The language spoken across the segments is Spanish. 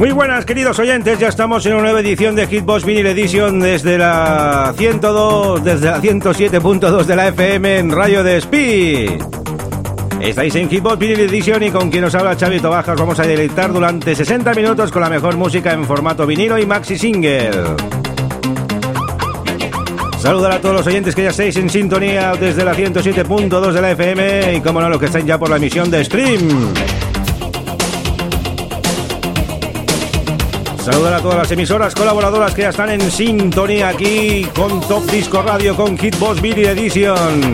Muy buenas, queridos oyentes. Ya estamos en una nueva edición de Hitbox Vinyl Edition desde la 102, desde la 107.2 de la FM en Rayo de Speed. Estáis en Hitbox Vinyl Edition y con quien os habla Xavi Tobajas vamos a deleitar durante 60 minutos con la mejor música en formato vinilo y maxi single. Saludar a todos los oyentes que ya estáis en sintonía desde la 107.2 de la FM y como no los que están ya por la emisión de stream. Saludar a todas las emisoras colaboradoras que ya están en sintonía aquí con Top Disco Radio, con Hitbox Video Edition.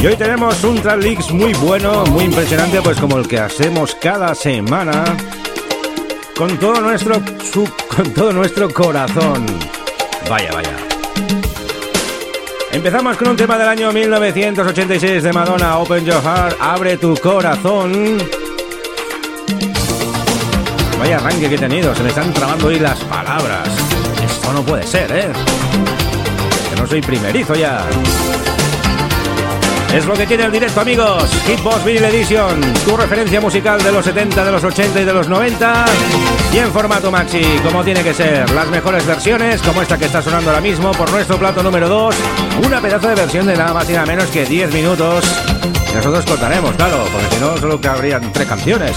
Y hoy tenemos un Leaks muy bueno, muy impresionante, pues como el que hacemos cada semana, con todo nuestro, con todo nuestro corazón. Vaya, vaya. Empezamos con un tema del año 1986 de Madonna, Open Your Heart, Abre tu corazón. Vaya arranque que he tenido, se me están trabando hoy las palabras. Esto no puede ser, ¿eh? Que no soy primerizo ya. Es lo que tiene el directo, amigos. Hitbox Vinyl Edition, tu referencia musical de los 70, de los 80 y de los 90. Y en formato maxi, como tiene que ser. Las mejores versiones, como esta que está sonando ahora mismo, por nuestro plato número 2. Una pedazo de versión de nada más y nada menos que 10 minutos. Nosotros contaremos, claro, porque si no, solo que habrían tres canciones.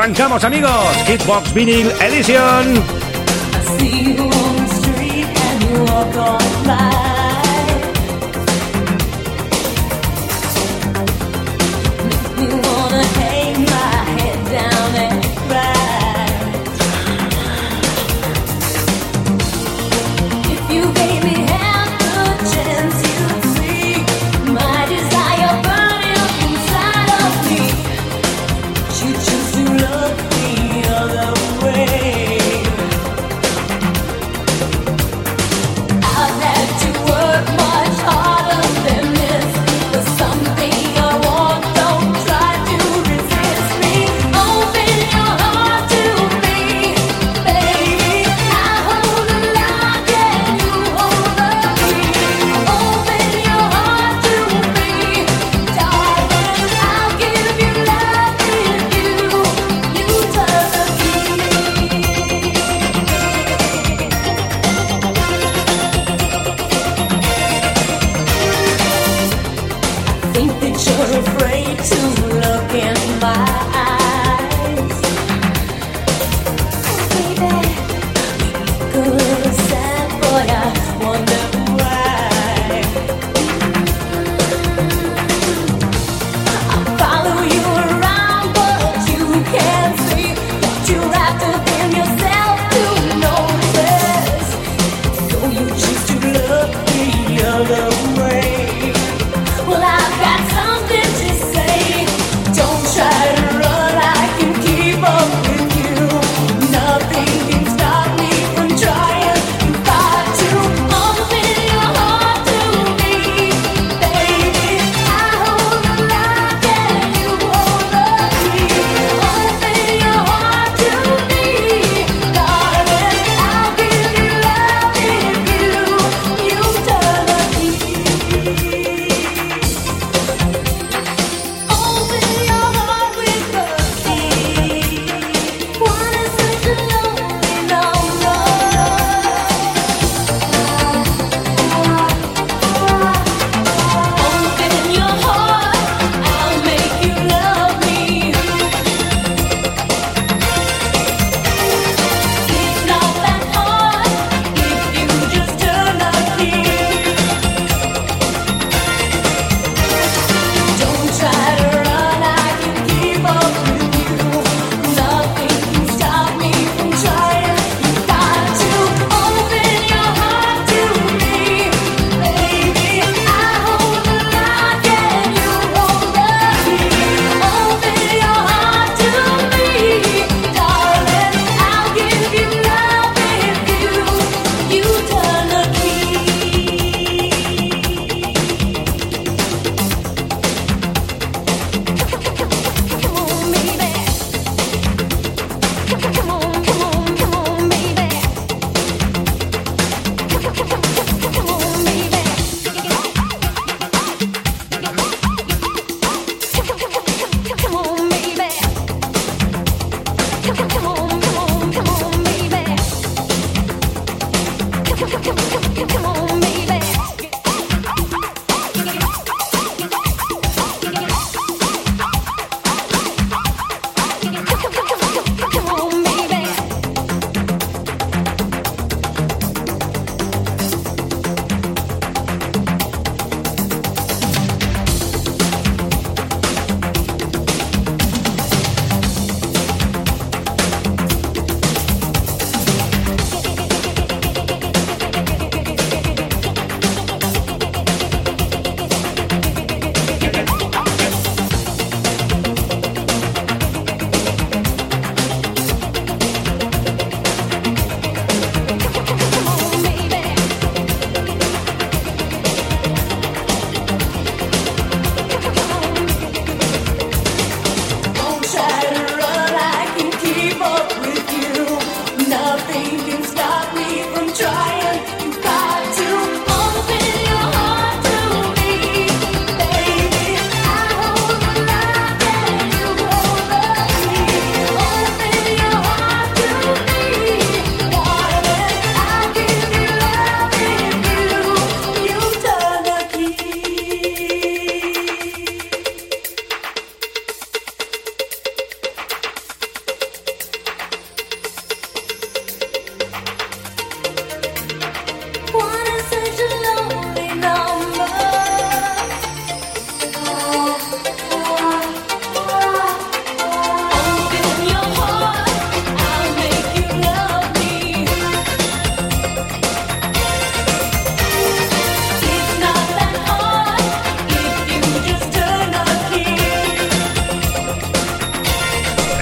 Arrancamos amigos, Hitbox Vinyl Edition.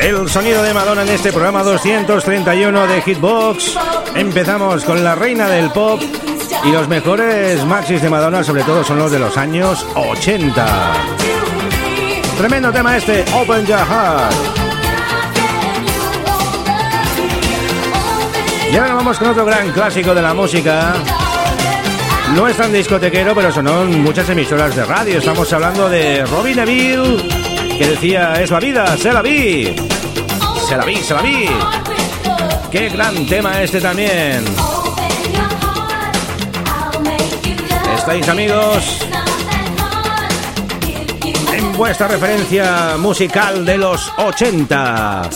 El sonido de Madonna en este programa 231 de Hitbox. Empezamos con la reina del pop y los mejores maxis de Madonna, sobre todo, son los de los años 80. Tremendo tema este, Open Your Heart. Y ahora vamos con otro gran clásico de la música. No es tan discotequero, pero sonó muchas emisoras de radio. Estamos hablando de Robin Neville, que decía, es la vida, se la vi. Se la vi, se la vi. Qué gran tema este también. ¿Estáis amigos? En vuestra referencia musical de los 80.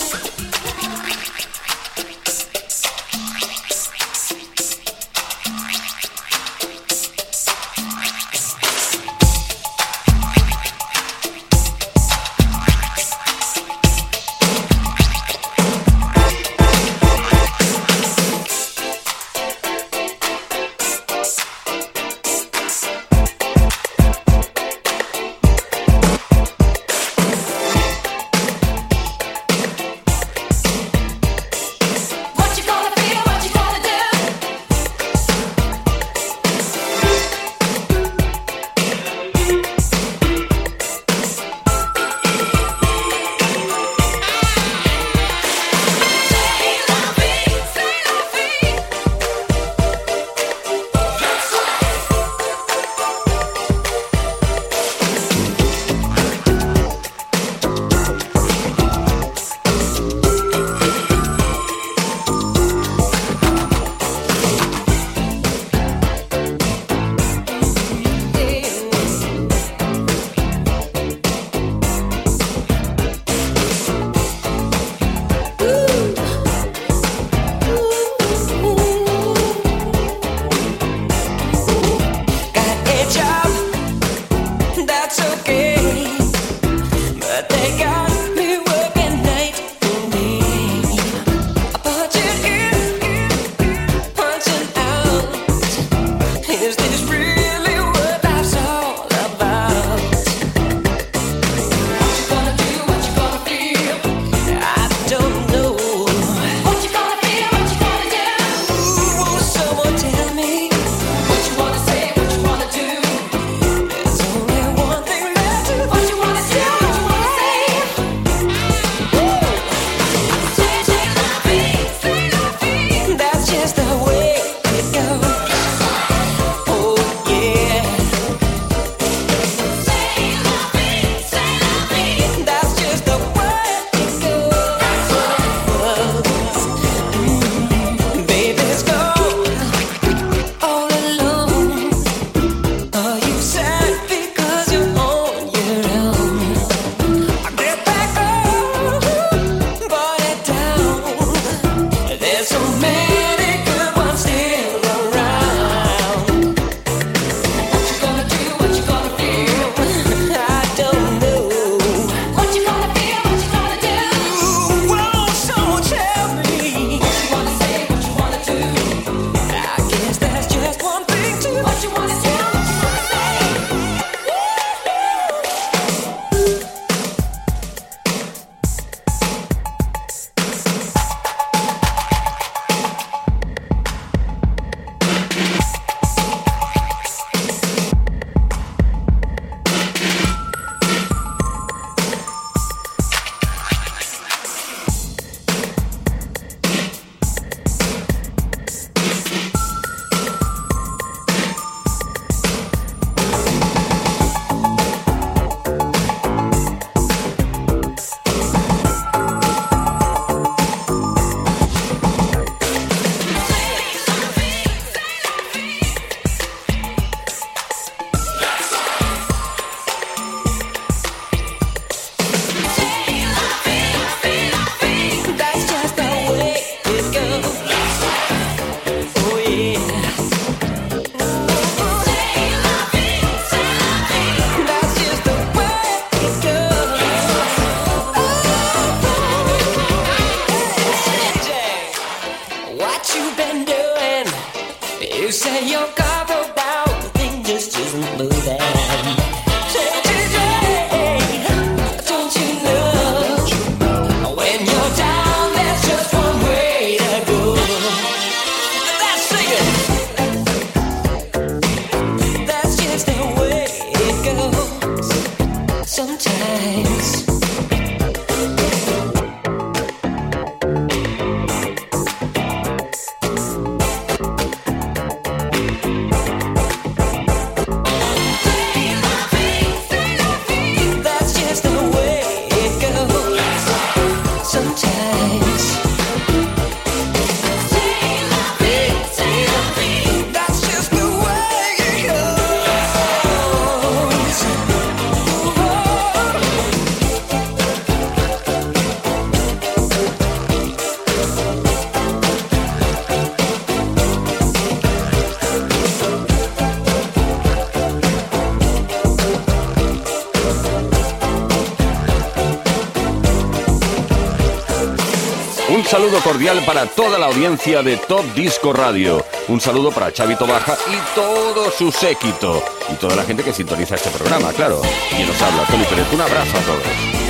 Para toda la audiencia de Top Disco Radio. Un saludo para Chavito Baja y todo su séquito. Y toda la gente que sintoniza este programa, claro. Y nos habla, Tony Pérez. Un abrazo a todos.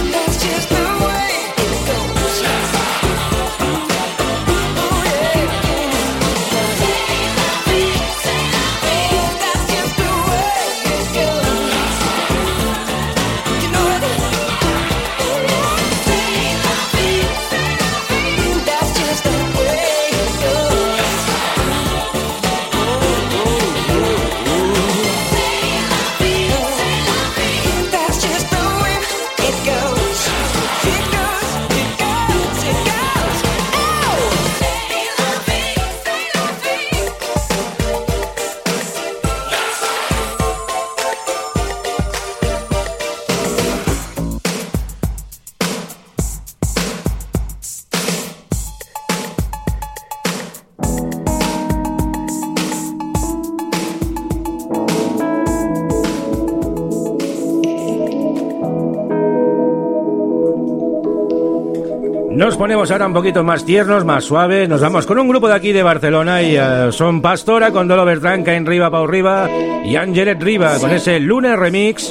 Nos ponemos ahora un poquito más tiernos, más suaves. Nos vamos con un grupo de aquí de Barcelona y eh, son Pastora con Dolo Bertrán, en Riva, Pau Riva y Angelet Riva con ese Lunes Remix,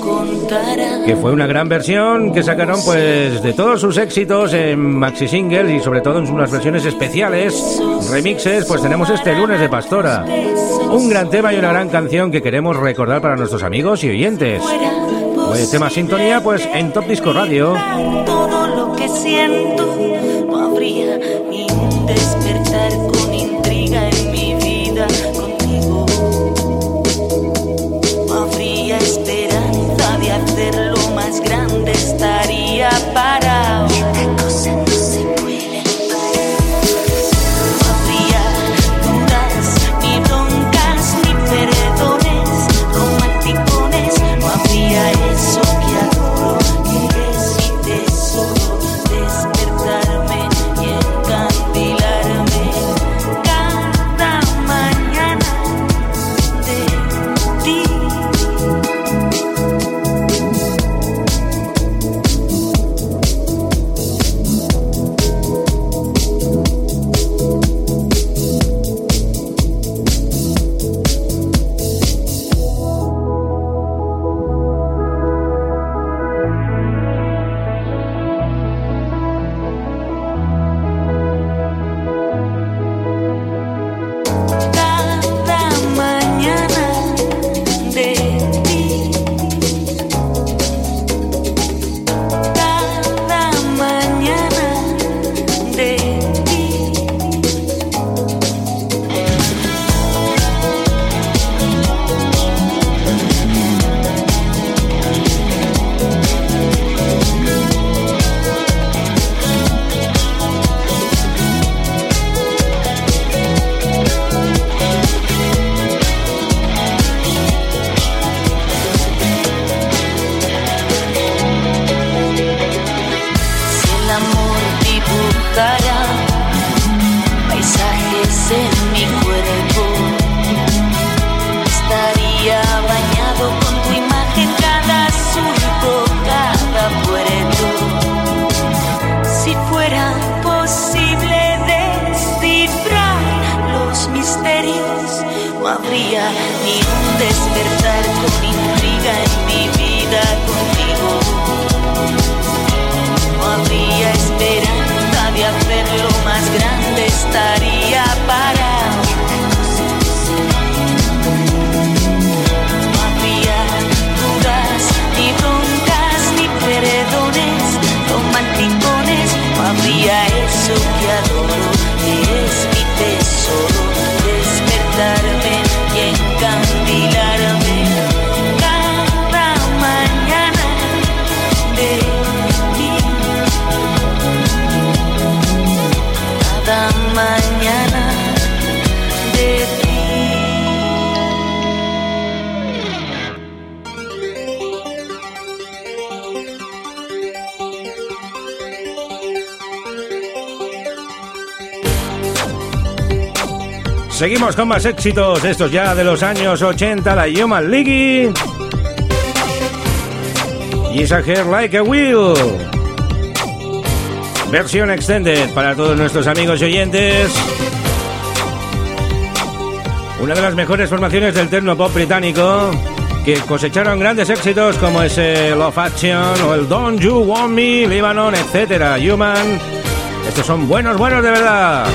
que fue una gran versión que sacaron pues de todos sus éxitos en maxi singles y sobre todo en unas versiones especiales, remixes, pues tenemos este Lunes de Pastora. Un gran tema y una gran canción que queremos recordar para nuestros amigos y oyentes. Pues tema sintonía pues en Top Disco Radio. Todo lo que siento no habría ni un despertar con intriga en mi vida contigo. No habría esperanza de hacerlo más grande, estaría parado. Con más éxitos, estos ya de los años 80, la Human League. Is a Hair Like a Wheel. Versión extended para todos nuestros amigos y oyentes. Una de las mejores formaciones del terno pop británico que cosecharon grandes éxitos como ese Love Action o el Don't You Want Me, Lebanon, etcétera. Human. Estos son buenos, buenos de verdad.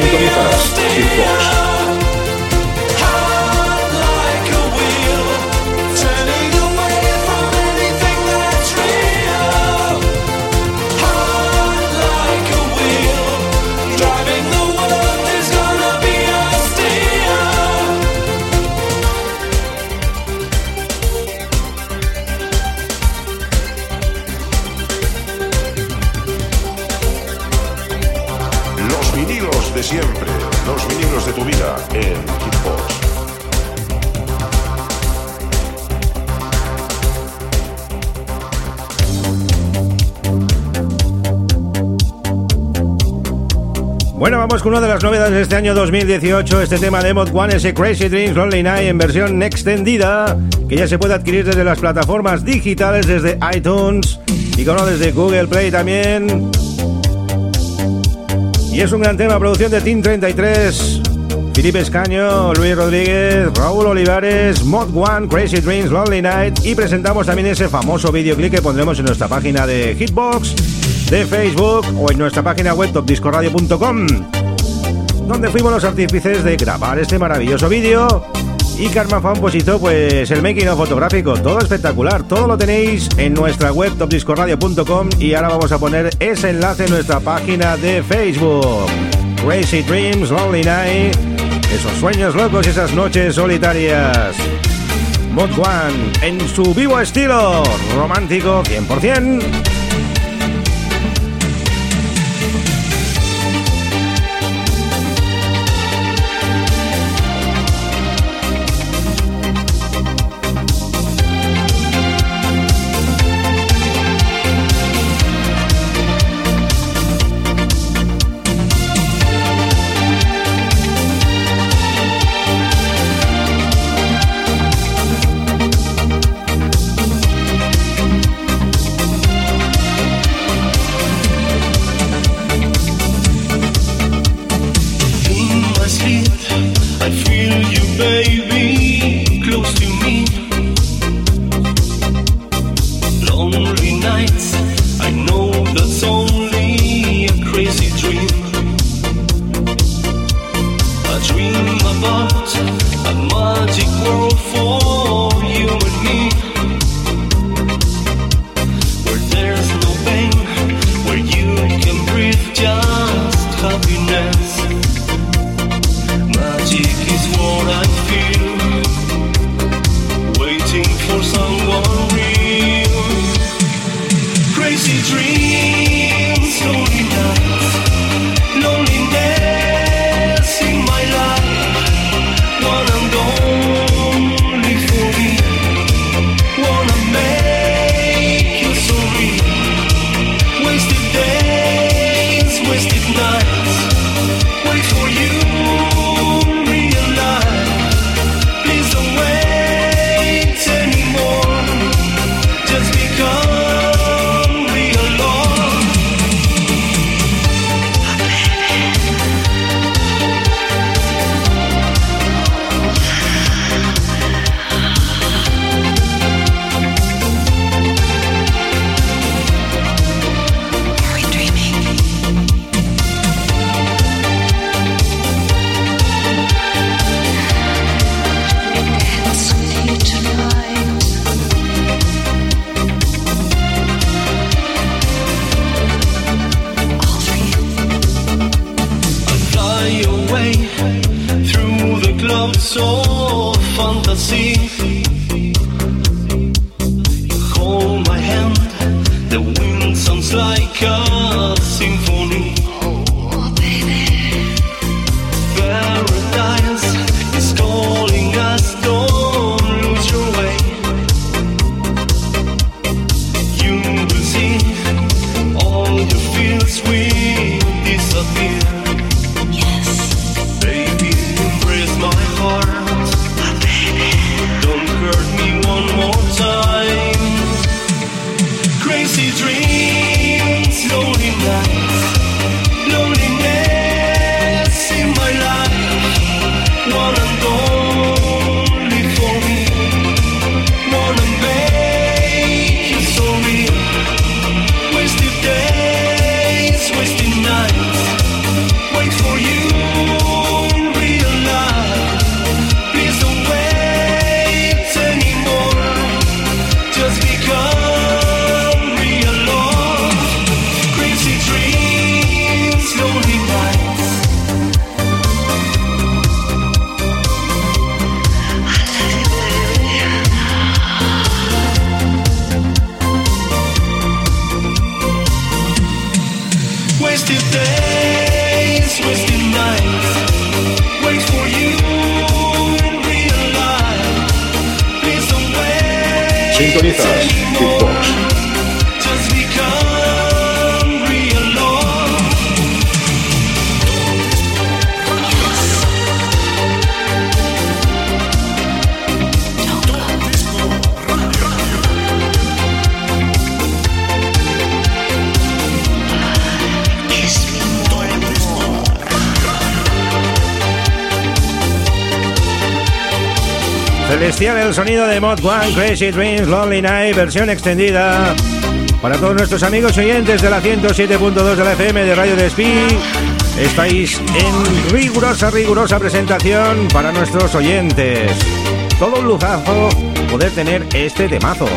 Untuk. Una de las novedades de este año 2018, este tema de Mod One, ese Crazy Dreams Lonely Night en versión extendida, que ya se puede adquirir desde las plataformas digitales, desde iTunes y como desde Google Play también. Y es un gran tema, producción de Team 33, Felipe Escaño, Luis Rodríguez, Raúl Olivares, Mod One, Crazy Dreams, Lonely Night. Y presentamos también ese famoso videoclip que pondremos en nuestra página de Hitbox de Facebook o en nuestra página web topdiscoradio.com, donde fuimos los artífices de grabar este maravilloso vídeo. Y Karma Fan pues hizo pues el making of fotográfico, todo espectacular, todo lo tenéis en nuestra web topdiscoradio.com y ahora vamos a poner ese enlace en nuestra página de Facebook. Crazy Dreams, Lonely Night, esos sueños locos y esas noches solitarias. Mod One en su vivo estilo, romántico 100%. Sintonizas Hitbox. Celestial el sonido de Mod One, Crazy Dreams, Lonely Night, versión extendida. Para todos nuestros amigos oyentes de la 107.2 de la FM de Radio Despí, estáis en rigurosa, rigurosa presentación para nuestros oyentes. Todo un lujazo poder tener este temazo.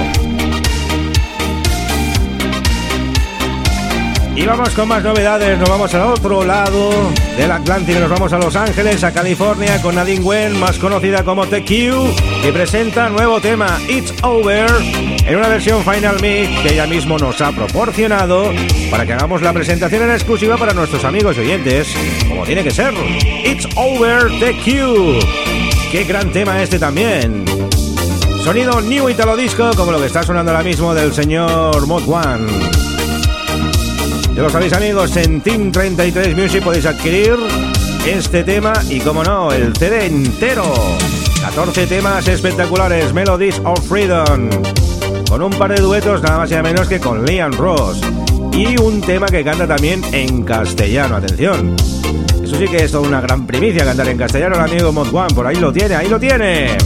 Y vamos con más novedades, nos vamos al otro lado del Atlántico, nos vamos a Los Ángeles, a California, con Nadine Wen, más conocida como TQ, que presenta nuevo tema, It's Over, en una versión Final Mix que ella mismo nos ha proporcionado para que hagamos la presentación en exclusiva para nuestros amigos y oyentes, como tiene que ser. It's Over TQ. Qué gran tema este también. Sonido New Italo Disco, como lo que está sonando ahora mismo del señor Mod One. Ya lo sabéis amigos, en Team 33 Music podéis adquirir este tema y como no, el CD entero. 14 temas espectaculares, Melodies of Freedom, con un par de duetos nada más y nada menos que con Liam Ross. Y un tema que canta también en castellano, atención. Eso sí que es toda una gran primicia cantar en castellano el amigo Mod One, por ahí lo tiene, ahí lo tiene.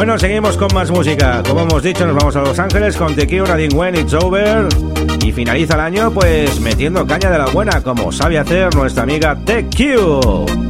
Bueno, seguimos con más música. Como hemos dicho, nos vamos a Los Ángeles con The Cure, When It's Over. Y finaliza el año, pues metiendo caña de la buena, como sabe hacer nuestra amiga The Cure.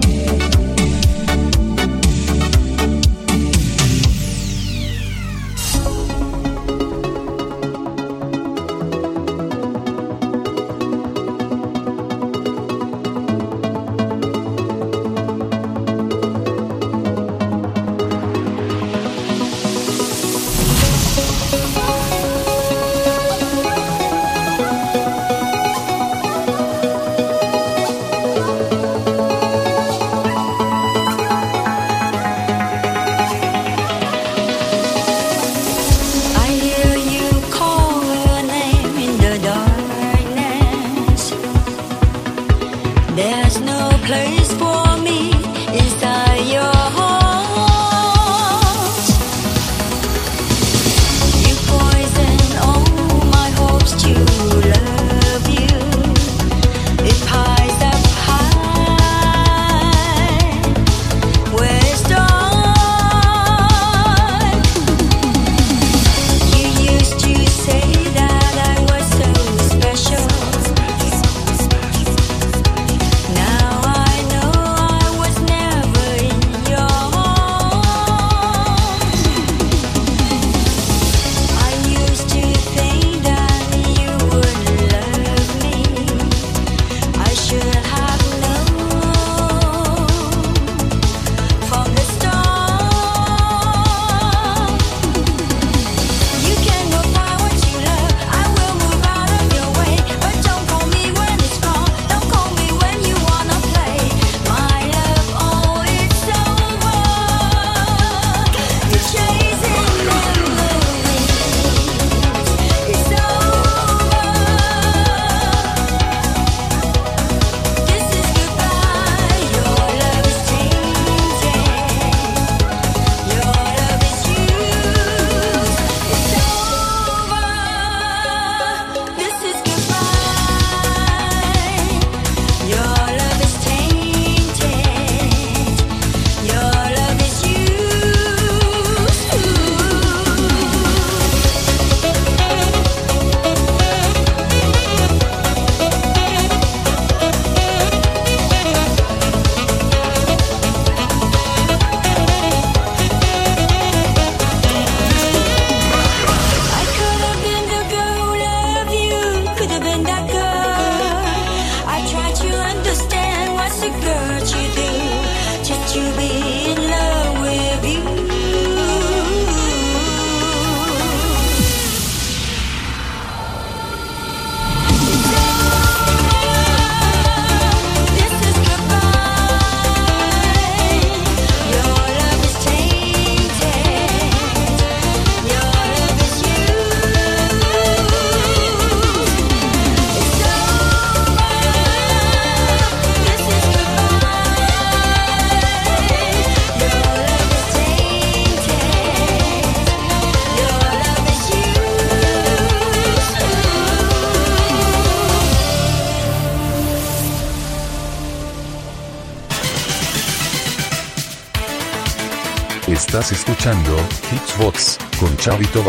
Escuchando Hitsbox con Chavito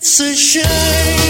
Baja. Sintonizas Hitbox.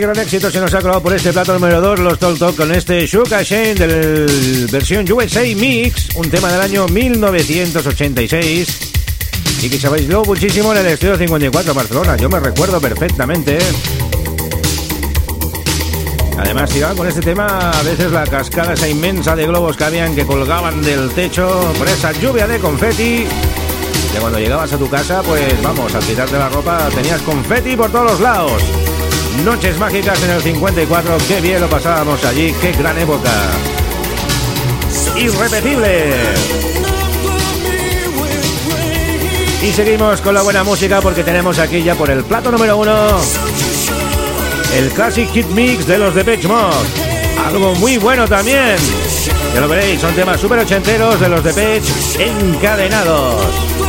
Gran éxito se nos ha colado por este plato número 2, los Talk con este Shuka Shane del versión USA Mix, un tema del año 1986 y que se bailó muchísimo en el Estudio 54 Barcelona. Yo me recuerdo perfectamente. Además, iban con este tema a veces la cascada esa inmensa de globos que habían que colgaban del techo por esa lluvia de confeti. Que cuando llegabas a tu casa, pues vamos, al quitarte la ropa tenías confeti por todos los lados. Noches mágicas en el 54, qué bien lo pasábamos allí, qué gran época. Irrepetible. Y seguimos con la buena música porque tenemos aquí ya por el plato número uno el Classic Hit Mix de los Depeche Mode. Algo muy bueno también. Ya lo veréis, son temas super ochenteros de los Depeche encadenados.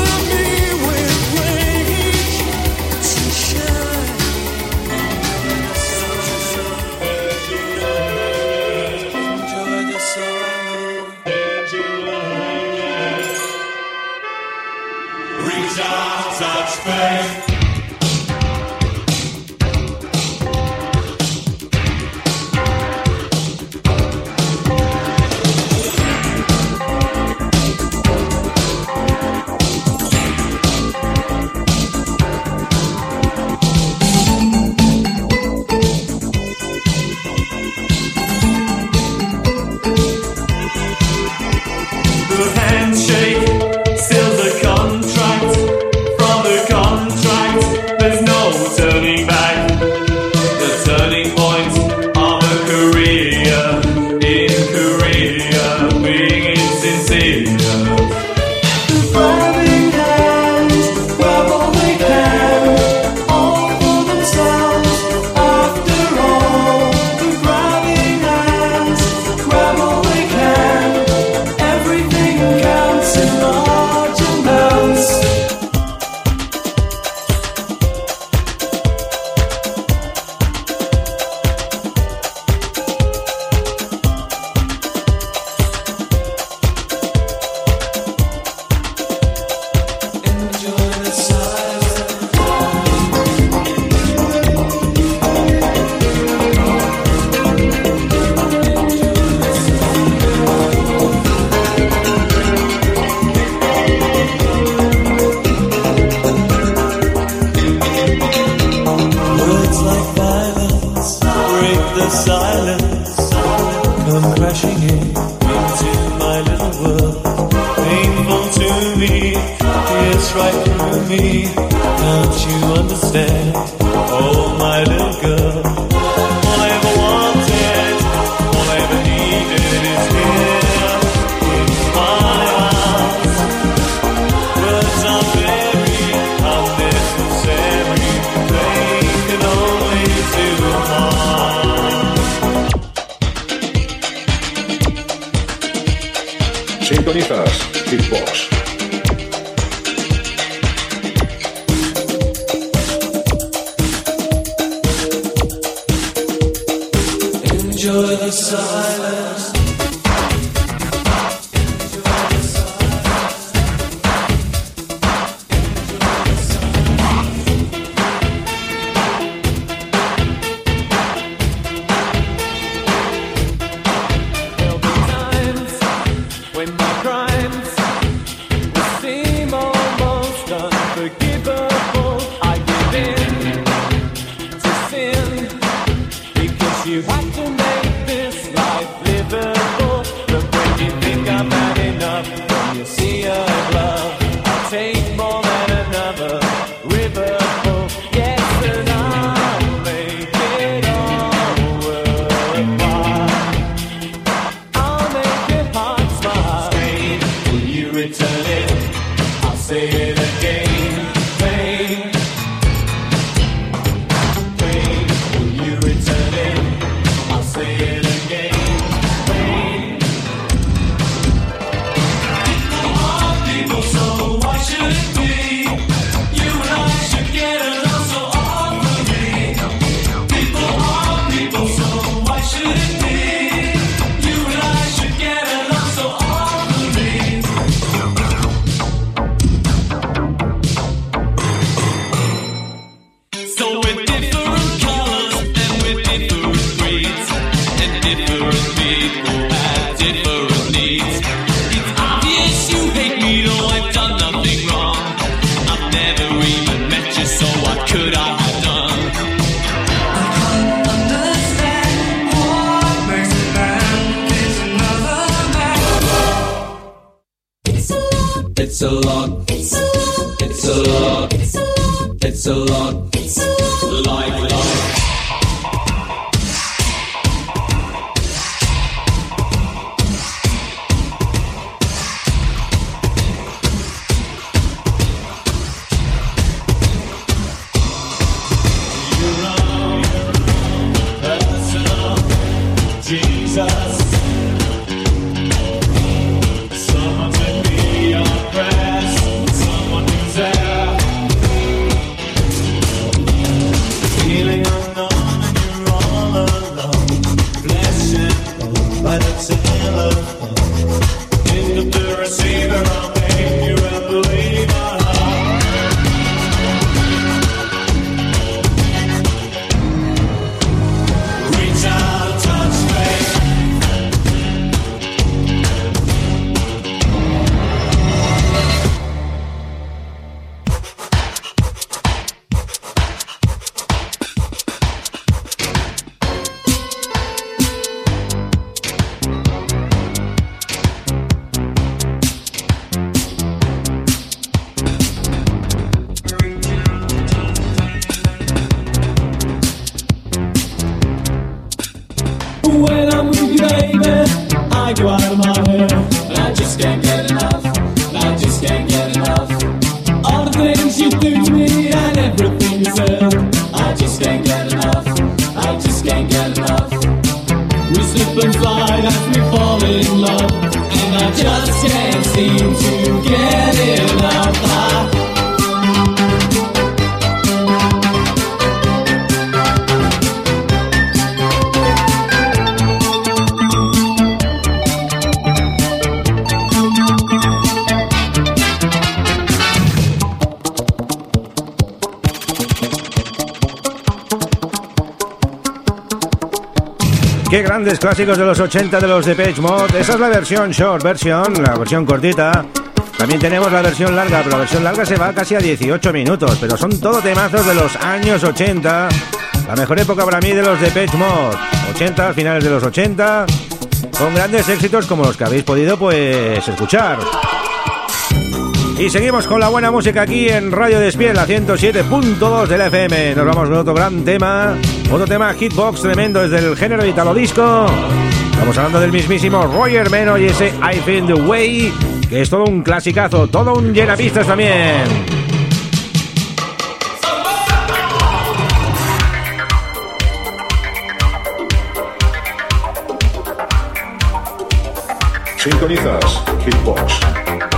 Clásicos de los 80 de los de Page Mod. Esa es la versión short version, la versión cortita. También tenemos la versión larga, pero la versión larga se va casi a 18 minutos. Pero son todo temazos de los años 80. La mejor época para mí de los de Page Mod. 80, finales de los 80. Con grandes éxitos como los que habéis podido pues escuchar. Y seguimos con la buena música aquí en Radio Despiel, la 107.2 de la FM. Nos vamos con otro gran tema, otro tema hitbox tremendo desde el género italo disco. Estamos hablando del mismísimo Roger Meno y ese I Find the Way, que es todo un clasicazo, todo un llenapistas también. Sintonizas Hitbox.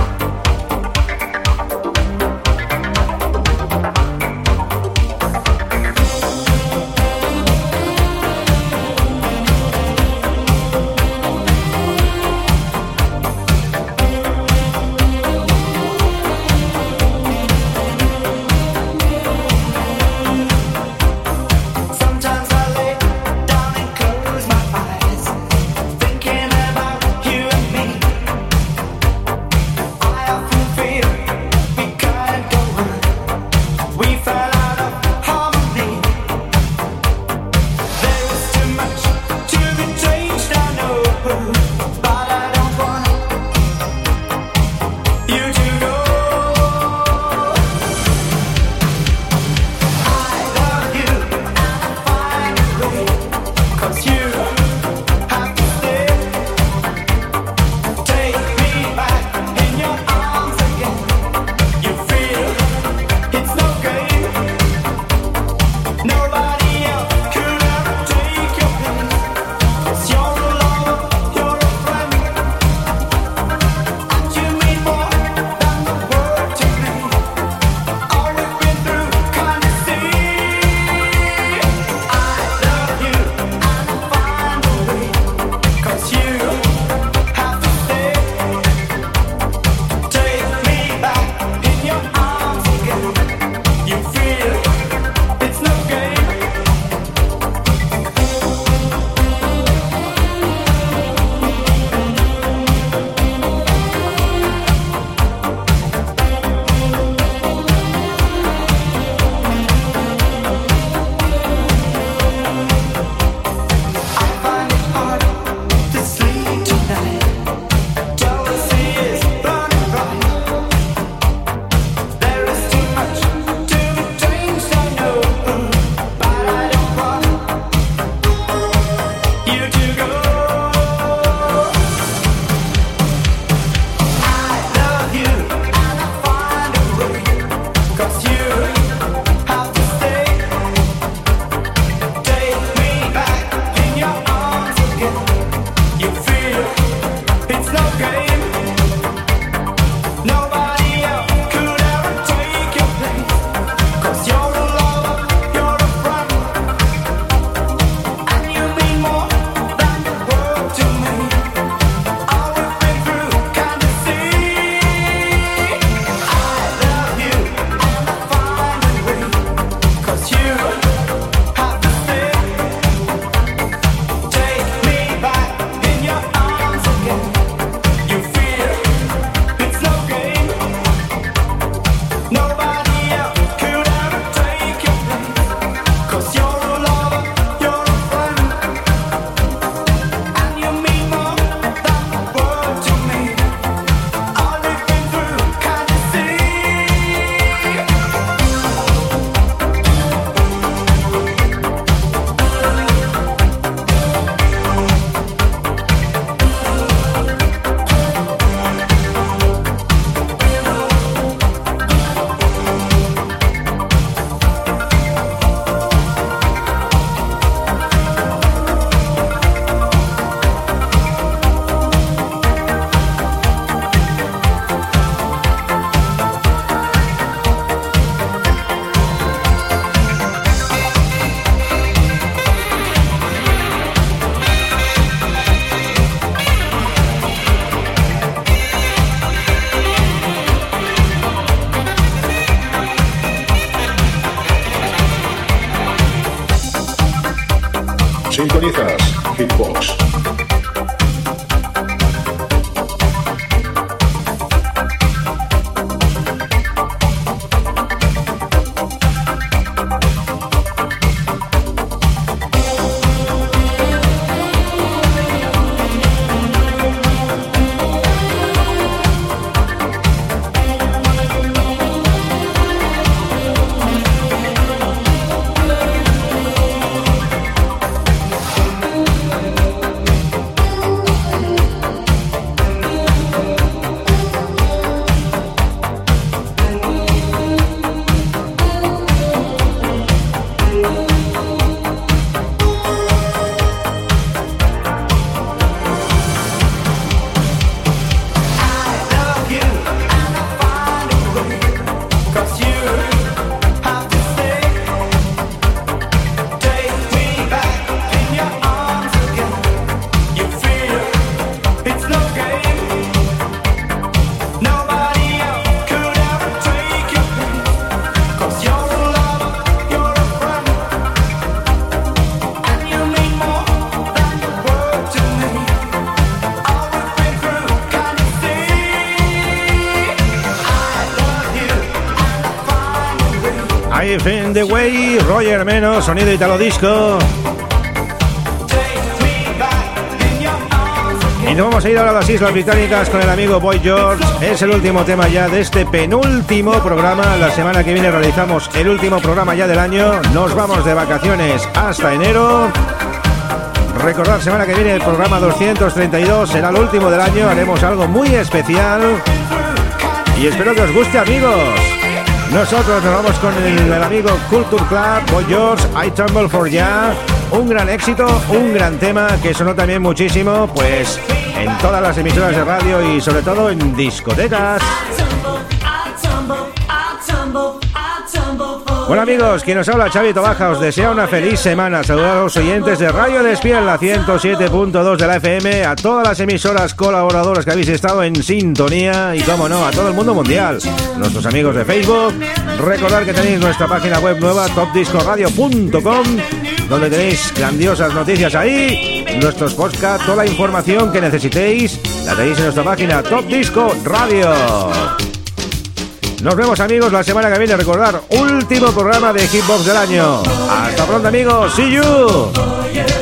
Menos, sonido italo disco. Y nos vamos a ir ahora a las Islas Británicas con el amigo Boy George. Es el último tema ya de este penúltimo programa. La semana que viene realizamos el último programa ya del año. Nos vamos de vacaciones hasta enero. Recordad, semana que viene el programa 232 será el último del año. Haremos algo muy especial. Y espero que os guste, amigos. Nosotros nos vamos con el, amigo Culture Club, Boy George, I Tumble for Ya. Un gran éxito, un gran tema que sonó también muchísimo, pues en todas las emisoras de radio y sobre todo en discotecas. Bueno amigos, quien nos habla Xavi Tobaja os desea una feliz semana. Saludar a los oyentes de Radio Despiel, la 107.2 de la FM, a todas las emisoras colaboradoras que habéis estado en sintonía y, como no, a todo el mundo mundial. Nuestros amigos de Facebook. Recordad que tenéis nuestra página web nueva, topdiscoradio.com, donde tenéis grandiosas noticias ahí, nuestros podcasts, toda la información que necesitéis, la tenéis en nuestra página Top Disco Radio. Nos vemos amigos la semana que viene. Recordar, último programa de Hitbox del año. Hasta pronto amigos. See you.